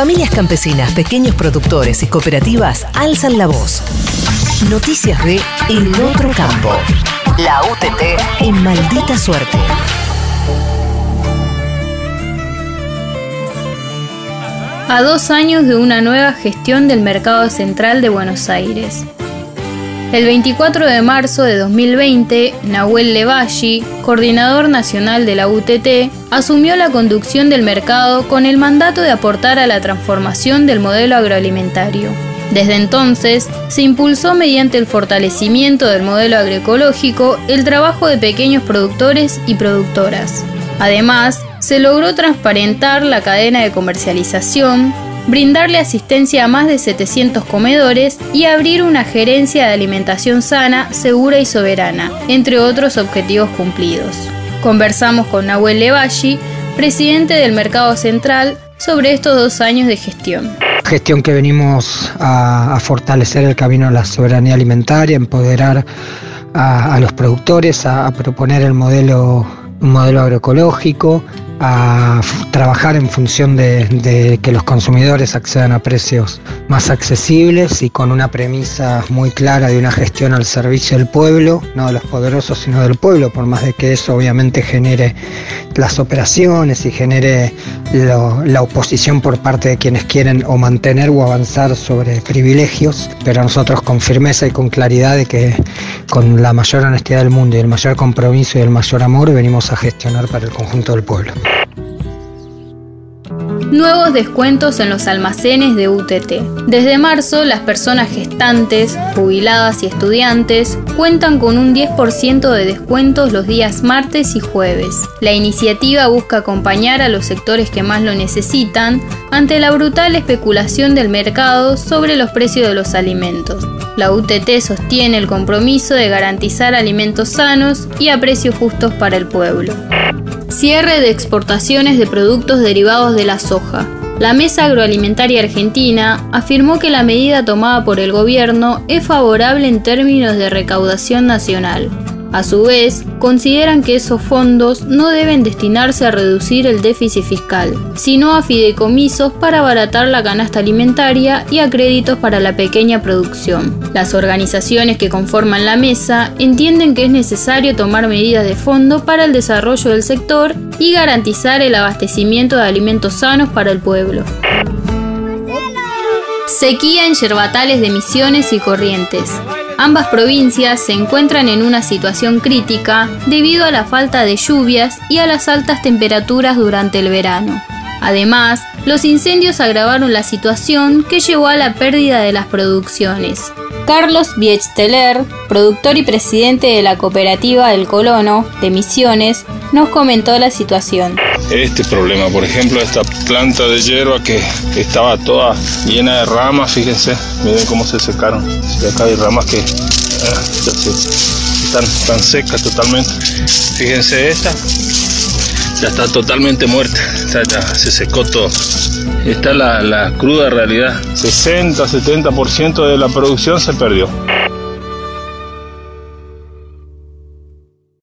Familias campesinas, pequeños productores y cooperativas alzan la voz. Noticias de En Otro Campo. La UTT en maldita suerte. A dos años de una nueva gestión del mercado central de Buenos Aires. El 24 de marzo de 2020, Nahuel Levalli, coordinador nacional de la UTT, asumió la conducción del mercado con el mandato de aportar a la transformación del modelo agroalimentario. Desde entonces, se impulsó mediante el fortalecimiento del modelo agroecológico el trabajo de pequeños productores y productoras. Además, se logró transparentar la cadena de comercialización, brindarle asistencia a más de 700 comedores y abrir una gerencia de alimentación sana, segura y soberana, entre otros objetivos cumplidos. Conversamos con Nahuel Levalli, presidente del Mercado Central, sobre estos dos años de gestión. Gestión que venimos a, fortalecer el camino a la soberanía alimentaria, empoderar a, los productores, a, proponer el modelo, un modelo agroecológico, a trabajar en función de, que los consumidores accedan a precios más accesibles y con una premisa muy clara de una gestión al servicio del pueblo, no de los poderosos sino del pueblo, por más de que eso obviamente genere las operaciones y genere la oposición por parte de quienes quieren o mantener o avanzar sobre privilegios, pero nosotros con firmeza y con claridad de que con la mayor honestidad del mundo y el mayor compromiso y el mayor amor venimos a gestionar para el conjunto del pueblo. Nuevos descuentos en los almacenes de UTT. Desde marzo, las personas gestantes, jubiladas y estudiantes cuentan con un 10% de descuentos los días martes y jueves. La iniciativa busca acompañar a los sectores que más lo necesitan ante la brutal especulación del mercado sobre los precios de los alimentos. La UTT sostiene el compromiso de garantizar alimentos sanos y a precios justos para el pueblo. Cierre de exportaciones de productos derivados de la soja. La Mesa Agroalimentaria Argentina afirmó que la medida tomada por el gobierno es favorable en términos de recaudación nacional. A su vez, consideran que esos fondos no deben destinarse a reducir el déficit fiscal, sino a fideicomisos para abaratar la canasta alimentaria y a créditos para la pequeña producción. Las organizaciones que conforman la mesa entienden que es necesario tomar medidas de fondo para el desarrollo del sector y garantizar el abastecimiento de alimentos sanos para el pueblo. Sequía en yerbatales de Misiones y Corrientes. Ambas provincias se encuentran en una situación crítica debido a la falta de lluvias y a las altas temperaturas durante el verano. Además, los incendios agravaron la situación que llevó a la pérdida de las producciones. Carlos Biechteler, productor y presidente de la cooperativa del Colono de Misiones, nos comentó la situación. Este problema, por ejemplo, esta planta de hierba que estaba toda llena de ramas, fíjense, miren cómo se secaron. acá hay ramas que ah, están, están secas totalmente. Fíjense esta, ya está totalmente muerta, ya se secó todo. Esta es la, la cruda realidad. 60-70% de la producción se perdió.